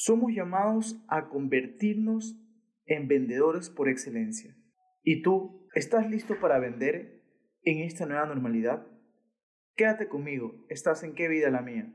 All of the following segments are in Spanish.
Somos llamados a convertirnos en vendedores por excelencia. ¿Y tú estás listo para vender en esta nueva normalidad? Quédate conmigo, estás en qué vida la mía.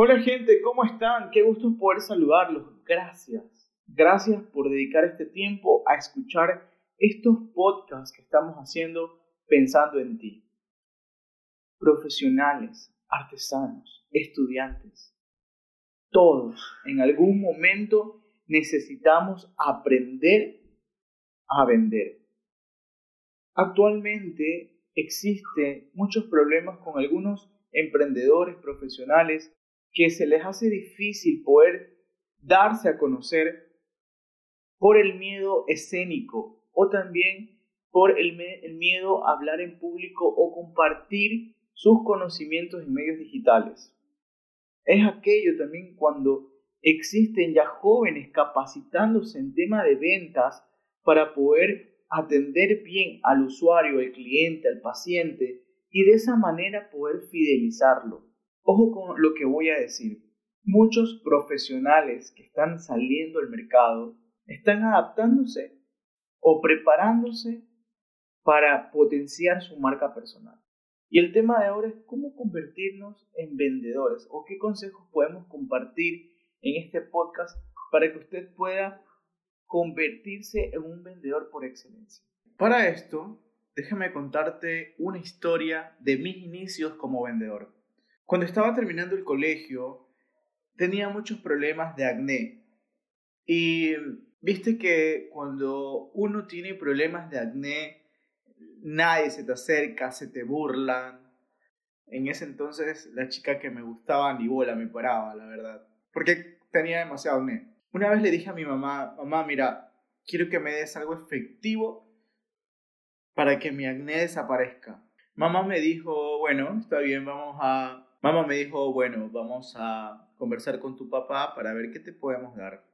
Hola gente, ¿cómo están? Qué gusto poder saludarlos. Gracias. Gracias por dedicar este tiempo a escuchar estos podcasts que estamos haciendo pensando en ti. Profesionales, artesanos, estudiantes, todos en algún momento necesitamos aprender a vender. Actualmente existen muchos problemas con algunos emprendedores profesionales que se les hace difícil poder darse a conocer por el miedo escénico o también por el, miedo a hablar en público o compartir sus conocimientos en medios digitales. Es aquello también cuando existen ya jóvenes capacitándose en tema de ventas para poder atender bien al usuario, al cliente, al paciente y de esa manera poder fidelizarlo. Ojo con lo que voy a decir. Muchos profesionales que están saliendo al mercado están adaptándose o preparándose para potenciar su marca personal. Y el tema de ahora es cómo convertirnos en vendedores o qué consejos podemos compartir en este podcast para que usted pueda convertirse en un vendedor por excelencia. Para esto, déjame contarte una historia de mis inicios como vendedor. Cuando estaba terminando el colegio, tenía muchos problemas de acné. Y viste que cuando uno tiene problemas de acné, nadie se te acerca, se te burlan. En ese entonces, la chica que me gustaba ni bola me paraba, la verdad. Porque tenía demasiado acné. Una vez le dije a mi mamá, mamá, mira, quiero que me des algo efectivo para que mi acné desaparezca. Mamá me dijo, bueno, está bien, vamos a Mamá me dijo, bueno, vamos a conversar con tu papá para ver qué te podemos dar.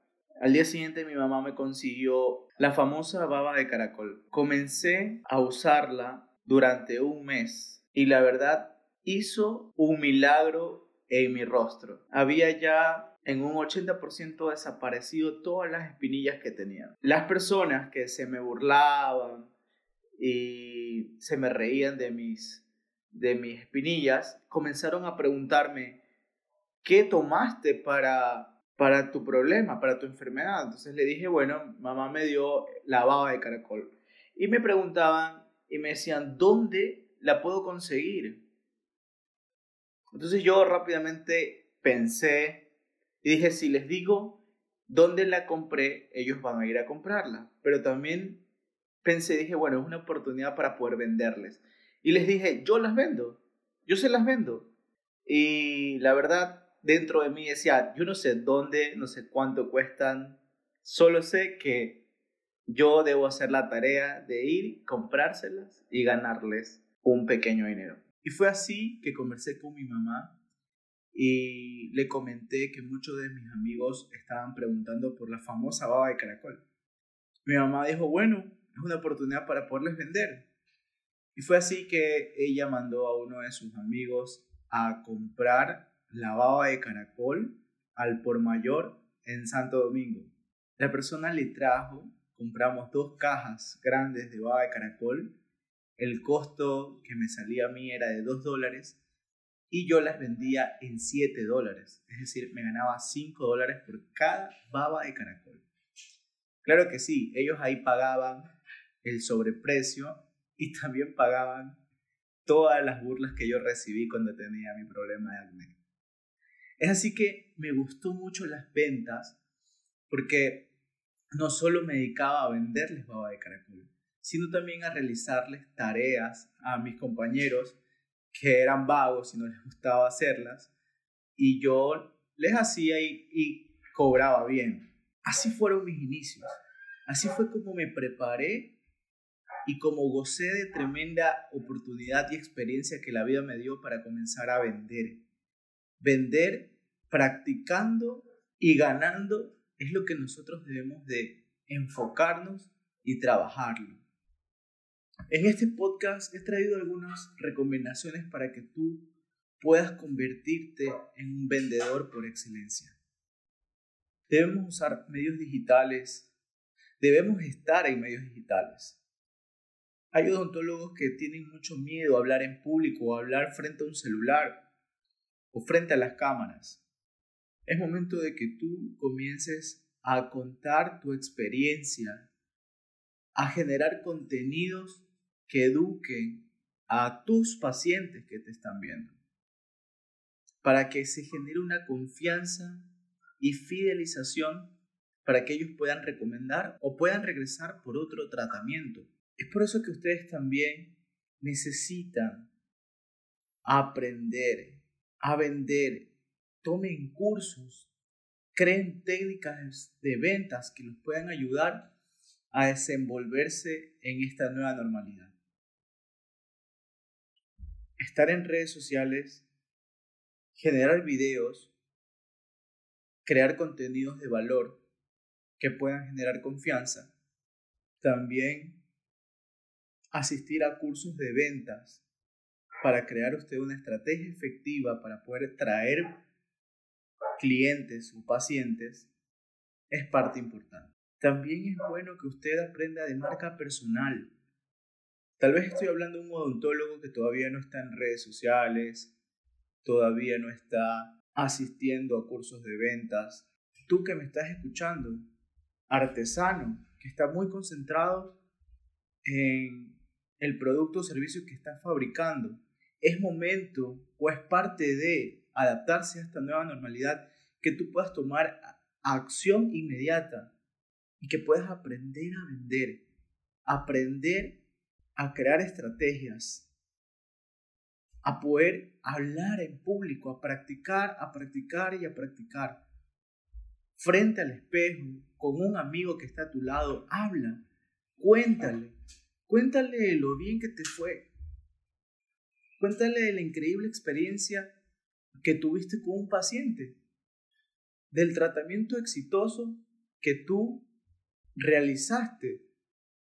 Al día siguiente mi mamá me consiguió la famosa baba de caracol. Comencé a usarla durante un mes y la verdad hizo un milagro en mi rostro. Había ya en un 80% desaparecido todas las espinillas que tenía. Las personas que se me burlaban y se me reían de mis de mis espinillas, comenzaron a preguntarme, ¿qué tomaste para, para tu problema, para tu enfermedad? Entonces le dije, bueno, mamá me dio la baba de caracol. Y me preguntaban y me decían, ¿dónde la puedo conseguir? Entonces yo rápidamente pensé y dije, si les digo dónde la compré, ellos van a ir a comprarla. Pero también pensé, dije, bueno, es una oportunidad para poder venderles. Y les dije, yo las vendo, yo se las vendo. Y la verdad, dentro de mí decía, yo no sé dónde, no sé cuánto cuestan, solo sé que yo debo hacer la tarea de ir, comprárselas y ganarles un pequeño dinero. Y fue así que conversé con mi mamá y le comenté que muchos de mis amigos estaban preguntando por la famosa baba de caracol. Mi mamá dijo, bueno, es una oportunidad para poderles vender. Y fue así que ella mandó a uno de sus amigos a comprar la baba de caracol al por mayor en Santo Domingo. La persona le trajo, compramos dos cajas grandes de baba de caracol. El costo que me salía a mí era de 2 dólares y yo las vendía en 7 dólares. Es decir, me ganaba 5 dólares por cada baba de caracol. Claro que sí, ellos ahí pagaban el sobreprecio y también pagaban todas las burlas que yo recibí cuando tenía mi problema de acné. Es así que me gustó mucho las ventas porque no solo me dedicaba a venderles baba de caracol, sino también a realizarles tareas a mis compañeros que eran vagos y no les gustaba hacerlas y yo les hacía y, y cobraba bien. Así fueron mis inicios. Así fue como me preparé y como gocé de tremenda oportunidad y experiencia que la vida me dio para comenzar a vender. Vender practicando Y ganando es lo que nosotros debemos de enfocarnos y trabajarlo. En este podcast he traído algunas recomendaciones para que tú puedas convertirte en un vendedor por excelencia. Debemos usar medios digitales, debemos estar en medios digitales. Hay odontólogos que tienen mucho miedo a hablar en público o a hablar frente a un celular o frente a las cámaras. Es momento de que tú comiences a contar tu experiencia, a generar contenidos que eduquen a tus pacientes que te están viendo, para que se genere una confianza y fidelización para que ellos puedan recomendar o puedan regresar por otro tratamiento. Es por eso que ustedes también necesitan aprender a vender, tomen cursos, creen técnicas de ventas que los puedan ayudar a desenvolverse en esta nueva normalidad. Estar en redes sociales, generar videos, crear contenidos de valor que puedan generar confianza. También asistir a cursos de ventas para crear usted una estrategia efectiva para poder traer clientes o pacientes es parte importante. También es bueno que usted aprenda de marca personal. Tal vez estoy hablando de un odontólogo que todavía no está en redes sociales, todavía no está asistiendo a cursos de ventas. Tú que me estás escuchando, artesano, que está muy concentrado en el producto o servicio que está fabricando. Es momento o es parte de adaptarse a esta nueva normalidad que tú puedas tomar acción inmediata y que puedas aprender a vender, aprender a crear estrategias, a poder hablar en público, a practicar, a practicar y a practicar. Frente al espejo, con un amigo que está a tu lado, habla, cuéntale, cuéntale lo bien que te fue. Cuéntale la increíble experiencia que tuviste con un paciente, del tratamiento exitoso que tú realizaste.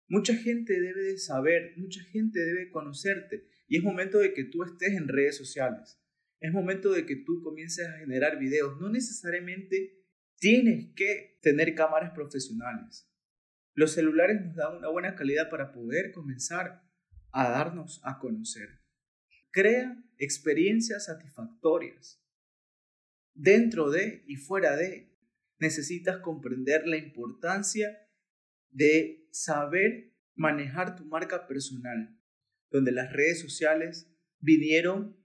Mucha gente debe de saber, mucha gente debe conocerte y es momento de que tú estés en redes sociales. Es momento de que tú comiences a generar videos. No necesariamente tienes que tener cámaras profesionales. Los celulares nos dan una buena calidad para poder comenzar a darnos a conocer. Crea experiencias satisfactorias. Dentro de y fuera de, necesitas comprender la importancia de saber manejar tu marca personal, donde las redes sociales vinieron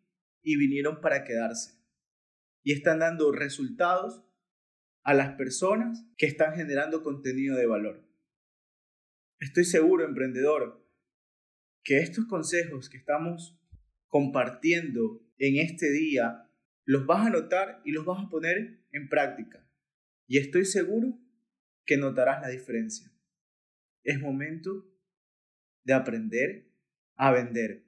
y vinieron para quedarse y están dando resultados a las personas que están generando contenido de valor. Estoy seguro, emprendedor, que estos consejos que estamos compartiendo en este día los vas a notar y los vas a poner en práctica. Y estoy seguro que notarás la diferencia. Es momento de aprender a vender.